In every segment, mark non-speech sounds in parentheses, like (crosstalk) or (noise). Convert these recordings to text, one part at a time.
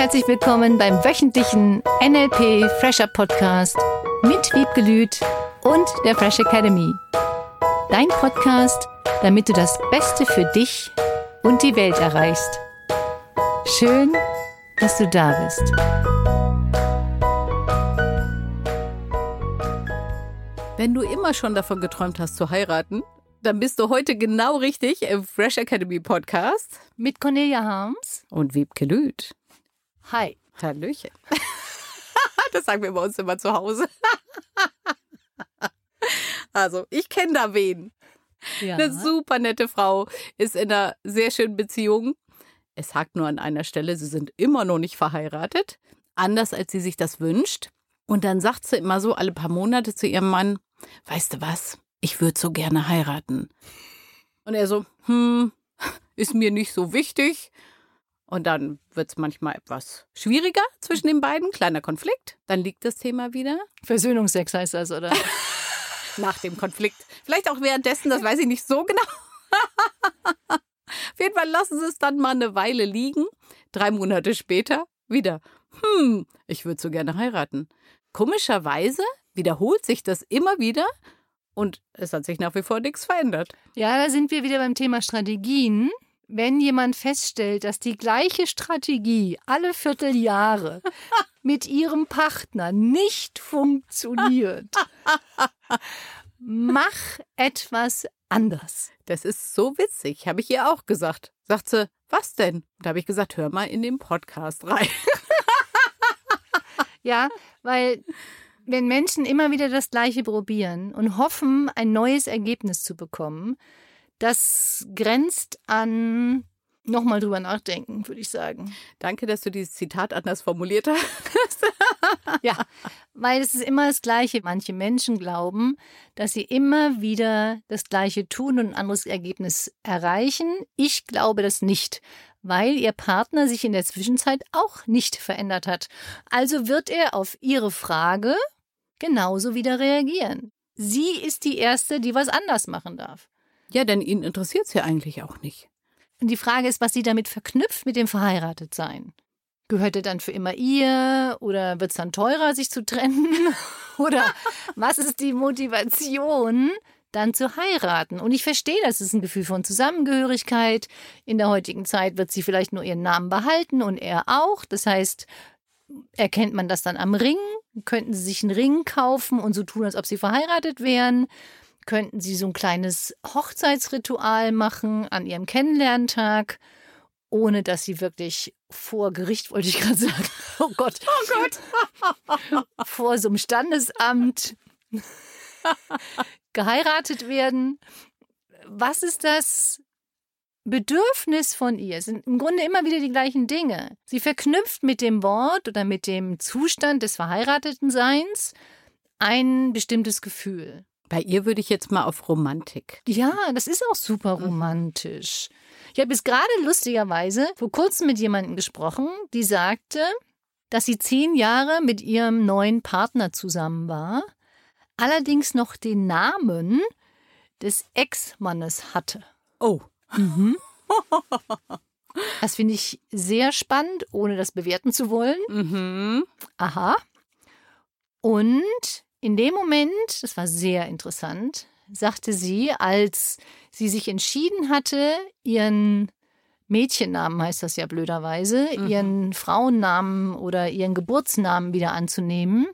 herzlich willkommen beim wöchentlichen NLP Fresher Podcast mit Wiebke Lüth und der Fresh Academy. Dein Podcast, damit du das Beste für dich und die Welt erreichst. Schön, dass du da bist. Wenn du immer schon davon geträumt hast zu heiraten, dann bist du heute genau richtig im Fresh Academy Podcast Mit Cornelia Harms. und Wiebke Lüth. Hi. Hallöchen. (laughs) das sagen wir bei uns immer zu Hause. (laughs) also, ich kenne da wen. Ja. Eine super nette Frau ist in einer sehr schönen Beziehung. Es hakt nur an einer Stelle, sie sind immer noch nicht verheiratet. Anders als sie sich das wünscht. Und dann sagt sie immer so alle paar Monate zu ihrem Mann: Weißt du was? Ich würde so gerne heiraten. Und er so: Hm, ist mir nicht so wichtig. Und dann wird es manchmal etwas schwieriger zwischen den beiden, kleiner Konflikt. Dann liegt das Thema wieder Versöhnungsex heißt das, oder? (laughs) nach dem Konflikt. Vielleicht auch währenddessen, das weiß ich nicht so genau. Auf jeden Fall lassen sie es dann mal eine Weile liegen. Drei Monate später wieder. Hm, ich würde so gerne heiraten. Komischerweise wiederholt sich das immer wieder und es hat sich nach wie vor nichts verändert. Ja, da sind wir wieder beim Thema Strategien. Wenn jemand feststellt, dass die gleiche Strategie alle Vierteljahre (laughs) mit ihrem Partner nicht funktioniert, mach etwas anders. Das ist so witzig, habe ich ihr auch gesagt. Sagt sie, was denn? Da habe ich gesagt, hör mal in den Podcast rein. (laughs) Ja, weil wenn Menschen immer wieder das Gleiche probieren und hoffen, ein neues Ergebnis zu bekommen, das grenzt an nochmal drüber nachdenken, würde ich sagen. Danke, dass du dieses Zitat anders formuliert hast. (laughs) Ja, weil es ist immer das Gleiche. Manche Menschen glauben, dass sie immer wieder das Gleiche tun und ein anderes Ergebnis erreichen. Ich glaube das nicht, weil ihr Partner sich in der Zwischenzeit auch nicht verändert hat. Also wird er auf ihre Frage genauso wieder reagieren. Sie ist die Erste, die was anders machen darf. Ja, denn ihn interessiert es ja eigentlich auch nicht. Und die Frage ist, was sie damit verknüpft mit dem Verheiratetsein. Gehört er dann für immer ihr oder wird es dann teurer, sich zu trennen? (laughs) oder was ist die Motivation, dann zu heiraten? Und ich verstehe, das ist ein Gefühl von Zusammengehörigkeit. In der heutigen Zeit wird sie vielleicht nur ihren Namen behalten und er auch. Das heißt, erkennt man das dann am Ring? Könnten sie sich einen Ring kaufen und so tun, als ob sie verheiratet wären? Könnten sie so ein kleines Hochzeitsritual machen an ihrem Kennenlerntag, ohne dass sie wirklich vor Gericht, wollte ich gerade (laughs) sagen, oh Gott, Oh Gott. (laughs) vor so einem Standesamt (laughs) geheiratet werden. Was ist das Bedürfnis von ihr? Es sind im Grunde immer wieder die gleichen Dinge. Sie verknüpft mit dem Wort oder mit dem Zustand des Verheiratetenseins ein bestimmtes Gefühl. Bei ihr würde ich jetzt mal auf Romantik. Ja, das ist auch super romantisch. Ich habe jetzt gerade lustigerweise vor kurzem mit jemandem gesprochen, die sagte, dass sie zehn Jahre mit ihrem neuen Partner zusammen war, allerdings noch den Namen des Ex-Mannes hatte. Oh. (laughs) Das finde ich sehr spannend, ohne das bewerten zu wollen. Mhm. Aha. Und in dem Moment, das war sehr interessant, sagte sie, als sie sich entschieden hatte, ihren Mädchennamen heißt das ja blöderweise, Mhm. ihren Frauennamen oder ihren Geburtsnamen wieder anzunehmen,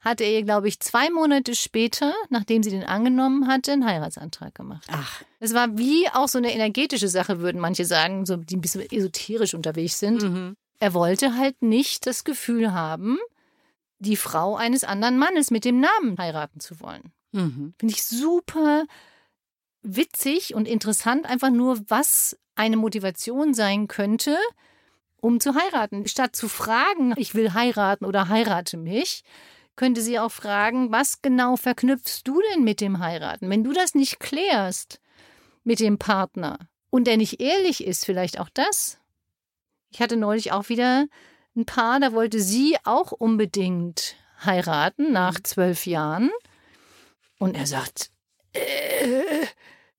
hatte er ihr, glaube ich, zwei Monate später, nachdem sie den angenommen hatte, einen Heiratsantrag gemacht. Ach, Es war wie auch so eine energetische Sache, würden manche sagen, so die ein bisschen esoterisch unterwegs sind. mhm. Er wollte halt nicht das Gefühl haben, die Frau eines anderen Mannes mit dem Namen heiraten zu wollen. Mhm. Finde ich super witzig und interessant, einfach nur, was eine Motivation sein könnte, um zu heiraten. Statt zu fragen, ich will heiraten oder heirate mich, könnte sie auch fragen, was genau verknüpfst du denn mit dem Heiraten? Wenn du das nicht klärst mit dem Partner und der nicht ehrlich ist, vielleicht auch das. Ich hatte neulich auch wieder ein Paar, da wollte sie auch unbedingt heiraten nach zwölf Jahren. Und er sagt, äh,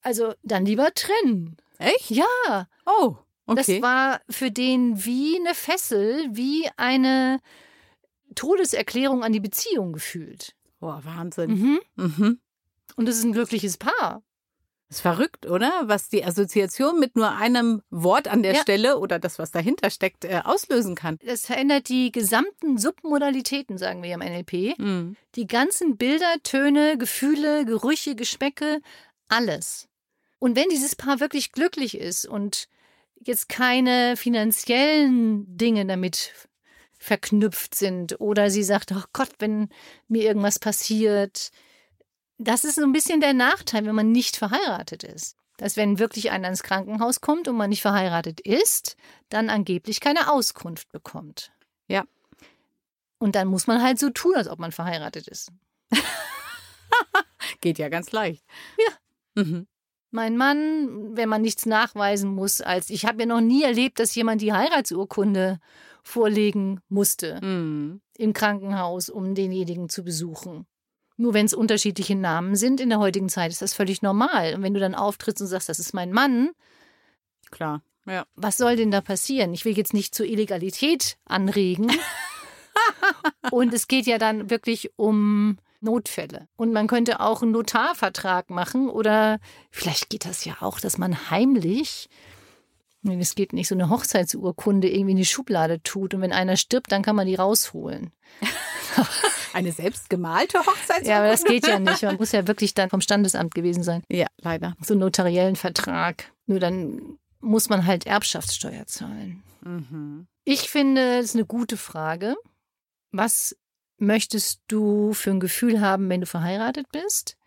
also dann lieber trennen. Echt? Ja, Oh. Okay. Das war für den wie eine Fessel, wie eine Todeserklärung an die Beziehung gefühlt. Boah, Wahnsinn. Mhm. Mhm. Und es ist ein glückliches Paar. Ist verrückt, oder? Was die Assoziation mit nur einem Wort an der Ja. Stelle oder das, was dahinter steckt, äh, auslösen kann. Das verändert die gesamten Submodalitäten, sagen wir im NLP. Mhm. Die ganzen Bilder, Töne, Gefühle, Gerüche, Geschmäcke, alles. Und wenn dieses Paar wirklich glücklich ist und jetzt keine finanziellen Dinge damit verknüpft sind oder sie sagt, oh Gott, wenn mir irgendwas passiert, das ist so ein bisschen der Nachteil, wenn man nicht verheiratet ist. Dass wenn wirklich einer ins Krankenhaus kommt und man nicht verheiratet ist, dann angeblich keine Auskunft bekommt. Ja. Und dann muss man halt so tun, als ob man verheiratet ist. (laughs) Geht ja ganz leicht. Ja. Mhm. Mein Mann, wenn man nichts nachweisen muss, als ich habe ja noch nie erlebt, dass jemand die Heiratsurkunde vorlegen musste Mhm. im Krankenhaus, um denjenigen zu besuchen. Nur wenn es unterschiedliche Namen sind in der heutigen Zeit, ist das völlig normal. Und wenn du dann auftrittst und sagst, das ist mein Mann, Klar. Ja. was soll denn da passieren? Ich will jetzt nicht zur Illegalität anregen. (laughs) und es geht ja dann wirklich um Notfälle. Und man könnte auch einen Notarvertrag machen oder vielleicht geht das ja auch, dass man heimlich, nee, es geht nicht, so eine Hochzeitsurkunde irgendwie in die Schublade tut und wenn einer stirbt, dann kann man die rausholen. (laughs) (laughs) Eine selbst gemalte Hochzeit? Ja, aber das geht ja nicht. Man muss ja wirklich dann vom Standesamt gewesen sein. Ja, leider. So einen notariellen Vertrag. Nur dann muss man halt Erbschaftssteuer zahlen. Mhm. Ich finde, es ist eine gute Frage. Was möchtest du für ein Gefühl haben, wenn du verheiratet bist?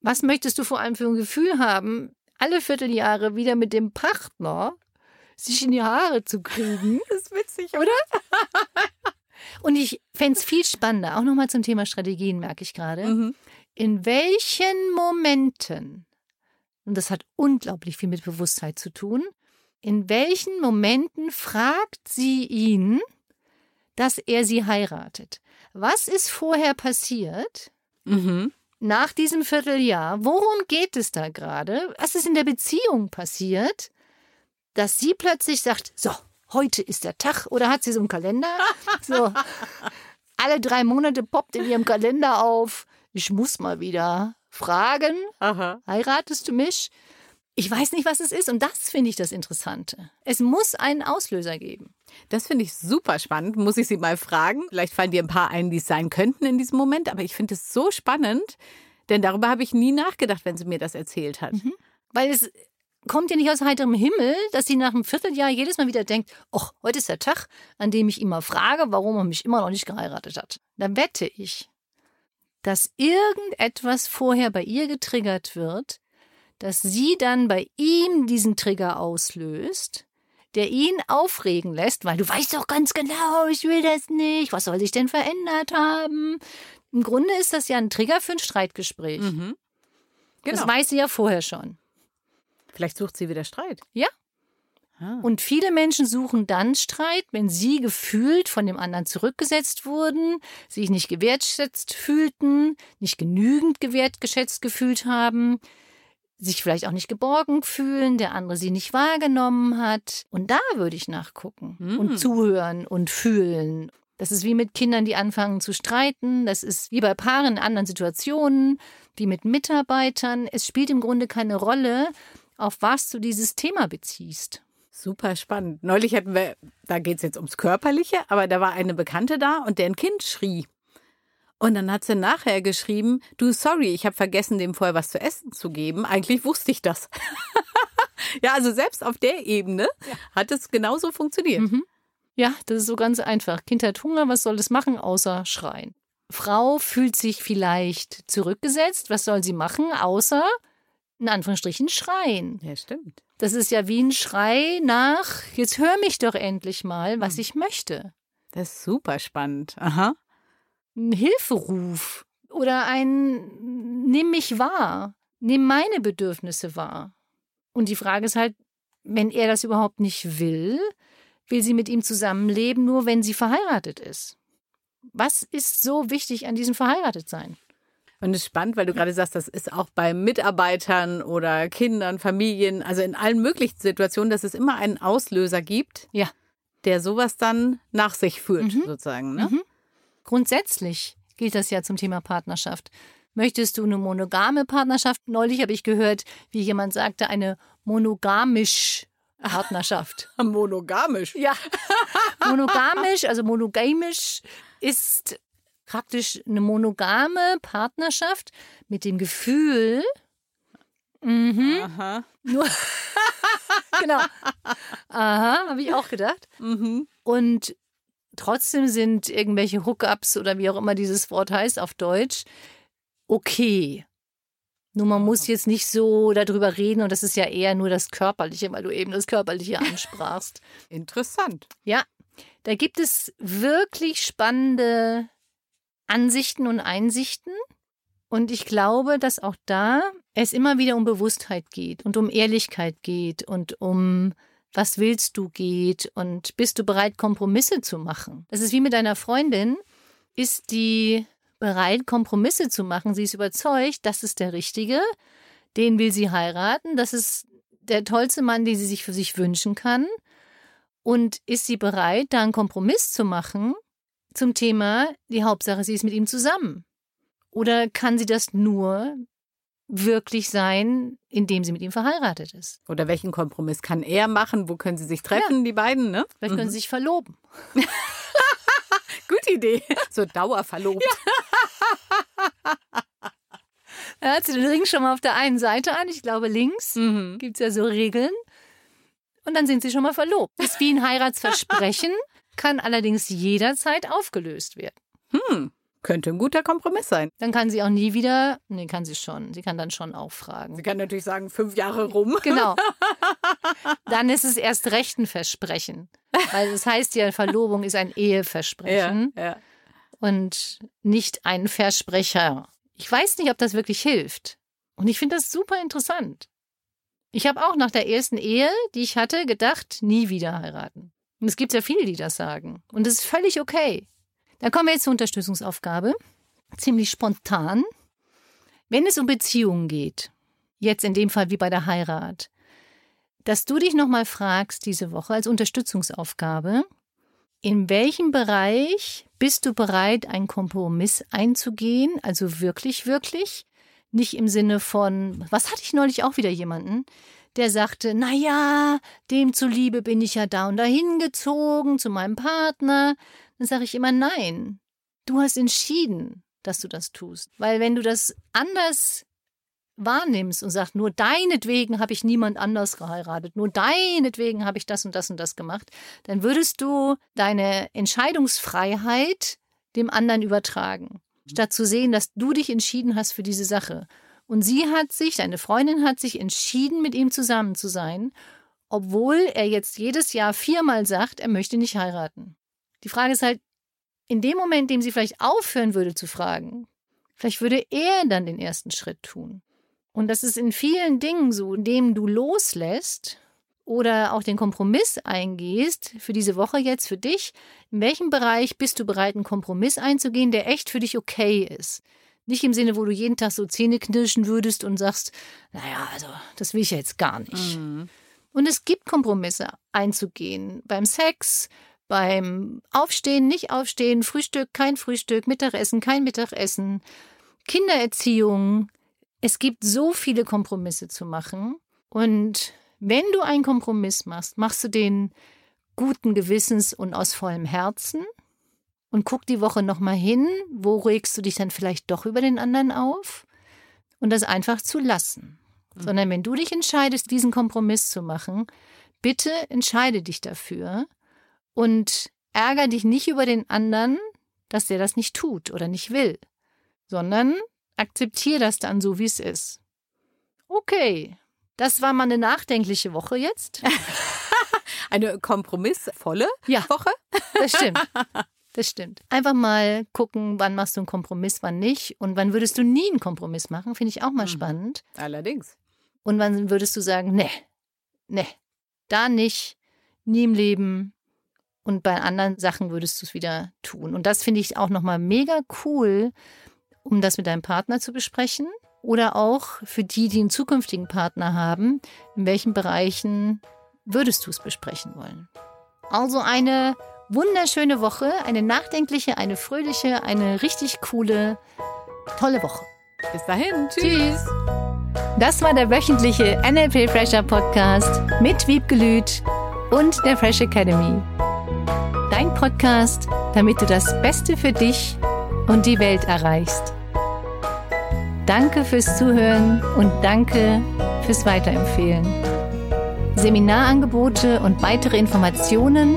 Was möchtest du vor allem für ein Gefühl haben, alle Vierteljahre wieder mit dem Partner sich in die Haare zu kriegen? Das ist witzig, oder? (laughs) Und ich fände es viel spannender, auch nochmal zum Thema Strategien, merke ich gerade. Mhm. In welchen Momenten, und das hat unglaublich viel mit Bewusstheit zu tun, in welchen Momenten fragt sie ihn, dass er sie heiratet? Was ist vorher passiert? Mhm. Nach diesem Vierteljahr, worum geht es da gerade? Was ist in der Beziehung passiert, dass sie plötzlich sagt, so, heute ist der Tag, oder hat sie so einen Kalender? (laughs) So, alle drei Monate poppt in ihrem Kalender auf, ich muss mal wieder fragen, Aha. heiratest du mich? Ich weiß nicht, was es ist und das finde ich das Interessante. Es muss einen Auslöser geben. Das finde ich super spannend. Muss ich Sie mal fragen? Vielleicht fallen dir ein paar ein, die es sein könnten in diesem Moment. Aber ich finde es so spannend, denn darüber habe ich nie nachgedacht, wenn sie mir das erzählt hat. Weil es kommt ja nicht aus heiterem Himmel, dass sie nach einem Vierteljahr jedes Mal wieder denkt, ach, heute ist der Tag, an dem ich ihn mal frage, warum er mich immer noch nicht geheiratet hat. Dann wette ich, dass irgendetwas vorher bei ihr getriggert wird, dass sie dann bei ihm diesen Trigger auslöst, der ihn aufregen lässt, weil du weißt doch ganz genau, ich will das nicht, was soll sich denn verändert haben? Im Grunde ist das ja ein Trigger für ein Streitgespräch. Mhm. Genau. Das weiß sie ja vorher schon. Vielleicht sucht sie wieder Streit. Ja. Ah. Und viele Menschen suchen dann Streit, wenn sie gefühlt von dem anderen zurückgesetzt wurden, sich nicht gewertschätzt fühlten, nicht genügend gewertgeschätzt gefühlt haben, sich vielleicht auch nicht geborgen fühlen, der andere sie nicht wahrgenommen hat. Und da würde ich nachgucken Hm. und zuhören und fühlen. Das ist wie mit Kindern, die anfangen zu streiten. Das ist wie bei Paaren in anderen Situationen, wie mit Mitarbeitern. Es spielt im Grunde keine Rolle, auf was du dieses Thema beziehst. Super spannend. Neulich hatten wir, da geht es jetzt ums Körperliche, aber da war eine Bekannte da und deren Kind schrie. Und dann hat sie nachher geschrieben, du, sorry, ich habe vergessen, dem vorher was zu essen zu geben. Eigentlich wusste ich das. (laughs) ja, also selbst auf der Ebene hat es genauso funktioniert. Mhm. Ja, das ist so ganz einfach. Kind hat Hunger, was soll es machen, außer schreien? Frau fühlt sich vielleicht zurückgesetzt. Was soll sie machen, außer in Anführungsstrichen schreien? Ja, stimmt. Das ist ja wie ein Schrei nach, jetzt hör mich doch endlich mal, was ich möchte. Das ist super spannend. Aha. Ein Hilferuf oder ein Nimm mich wahr, nimm meine Bedürfnisse wahr. Und die Frage ist halt, wenn er das überhaupt nicht will, will sie mit ihm zusammenleben, nur wenn sie verheiratet ist. Was ist so wichtig an diesem Verheiratetsein? Und es ist spannend, weil du gerade sagst, das ist auch bei Mitarbeitern oder Kindern, Familien, also in allen möglichen Situationen, dass es immer einen Auslöser gibt, Ja. der sowas dann nach sich führt, Mhm. sozusagen. Ne? Mhm. Grundsätzlich gilt das ja zum Thema Partnerschaft. Möchtest du eine monogame Partnerschaft? Neulich habe ich gehört, wie jemand sagte, eine monogamisch Partnerschaft. (laughs) Monogamisch. Ja. (laughs) Monogamisch, also monogamisch ist praktisch eine monogame Partnerschaft mit dem Gefühl, mhm, Aha. nur, (laughs) genau, aha, habe ich auch gedacht. Mhm. Und trotzdem sind irgendwelche Hookups oder wie auch immer dieses Wort heißt auf Deutsch okay. Nur man muss jetzt nicht so darüber reden und das ist ja eher nur das Körperliche, weil du eben das Körperliche ansprachst. (laughs) Interessant. Ja, da gibt es wirklich spannende Ansichten und Einsichten. Und ich glaube, dass auch da es immer wieder um Bewusstheit geht und um Ehrlichkeit geht und um was willst du geht und bist du bereit, Kompromisse zu machen. Das ist wie mit deiner Freundin. Ist die bereit, Kompromisse zu machen? Sie ist überzeugt, das ist der Richtige. Den will sie heiraten. Das ist der tollste Mann, den sie sich für sich wünschen kann. Und ist sie bereit, da einen Kompromiss zu machen zum Thema, die Hauptsache, sie ist mit ihm zusammen? Oder kann sie das nur wirklich sein, indem sie mit ihm verheiratet ist? Oder welchen Kompromiss kann er machen? Wo können sie sich treffen, die beiden, ne? Vielleicht können sie sich verloben. (laughs) Gute Idee. So dauerverlobt. Er hat sie den Ring schon mal auf der einen Seite an, ich glaube links. Mhm. Gibt es ja so Regeln. Und dann sind sie schon mal verlobt. Ist wie ein Heiratsversprechen, (laughs) kann allerdings jederzeit aufgelöst werden. Hm. Könnte ein guter Kompromiss sein. Dann kann sie auch nie wieder, nee, kann sie schon, sie kann dann schon auch fragen. Sie kann natürlich sagen, fünf Jahre rum. (laughs) Genau. (laughs) Dann ist es erst recht ein Versprechen. Weil das heißt ja, Verlobung ist ein Eheversprechen ja. und nicht ein Versprecher. Ich weiß nicht, ob das wirklich hilft. Und ich finde das super interessant. Ich habe auch nach der ersten Ehe, die ich hatte, gedacht, nie wieder heiraten. Und es gibt ja viele, die das sagen. Und das ist völlig okay. Dann kommen wir jetzt zur Unterstützungsaufgabe. Ziemlich spontan. Wenn es um Beziehungen geht, jetzt in dem Fall wie bei der Heirat, dass du dich nochmal fragst diese Woche als Unterstützungsaufgabe, in welchem Bereich bist du bereit, einen Kompromiss einzugehen? Also wirklich, wirklich? Nicht im Sinne von, was hatte ich neulich auch wieder jemanden, der sagte, na ja, dem zuliebe bin ich ja da und dahin gezogen zu meinem Partner. Dann sage ich immer, nein, du hast entschieden, dass du das tust. Weil wenn du das anders wahrnimmst und sagst, nur deinetwegen habe ich niemand anders geheiratet, nur deinetwegen habe ich das und das und das gemacht, dann würdest du deine Entscheidungsfreiheit dem anderen übertragen, statt zu sehen, dass du dich entschieden hast für diese Sache. Und sie hat sich, deine Freundin hat sich entschieden, mit ihm zusammen zu sein, obwohl er jetzt jedes Jahr viermal sagt, er möchte nicht heiraten. Die Frage ist halt, in dem Moment, in dem sie vielleicht aufhören würde zu fragen, vielleicht würde er dann den ersten Schritt tun. Und das ist in vielen Dingen so, indem du loslässt oder auch den Kompromiss eingehst, für diese Woche jetzt für dich, in welchem Bereich bist du bereit, einen Kompromiss einzugehen, der echt für dich okay ist. Nicht im Sinne, wo du jeden Tag so Zähne knirschen würdest und sagst, naja, also das will ich ja jetzt gar nicht. Mhm. Und es gibt Kompromisse einzugehen. Beim Sex, beim Aufstehen, nicht aufstehen, Frühstück, kein Frühstück, Mittagessen, kein Mittagessen, Kindererziehung. Es gibt so viele Kompromisse zu machen. Und wenn du einen Kompromiss machst, machst du den guten Gewissens und aus vollem Herzen und guck die Woche nochmal hin, wo regst du dich dann vielleicht doch über den anderen auf und das einfach zu lassen. Sondern wenn du dich entscheidest, diesen Kompromiss zu machen, bitte entscheide dich dafür und ärger dich nicht über den anderen, dass der das nicht tut oder nicht will, sondern akzeptiere das dann so, wie es ist. Okay, das war mal eine nachdenkliche Woche jetzt. (laughs) Eine kompromissvolle Ja. Woche. Das stimmt. (laughs) Das stimmt. Einfach mal gucken, wann machst du einen Kompromiss, wann nicht. Und wann würdest du nie einen Kompromiss machen, finde ich auch mal Mhm. spannend. Allerdings. Und wann würdest du sagen, nee, nee, da nicht, nie im Leben. Und bei anderen Sachen würdest du es wieder tun. Und das finde ich auch nochmal mega cool um das mit deinem Partner zu besprechen oder auch für die, die einen zukünftigen Partner haben, in welchen Bereichen würdest du es besprechen wollen. Also eine wunderschöne Woche, eine nachdenkliche, eine fröhliche, eine richtig coole, tolle Woche. Bis dahin. Tschüss. Tschüss. Das war der wöchentliche NLP Fresher Podcast mit Wiebgelüt und der Fresh Academy. Dein Podcast, damit du das Beste für dich und die Welt erreichst. Danke fürs Zuhören und danke fürs Weiterempfehlen. Seminarangebote und weitere Informationen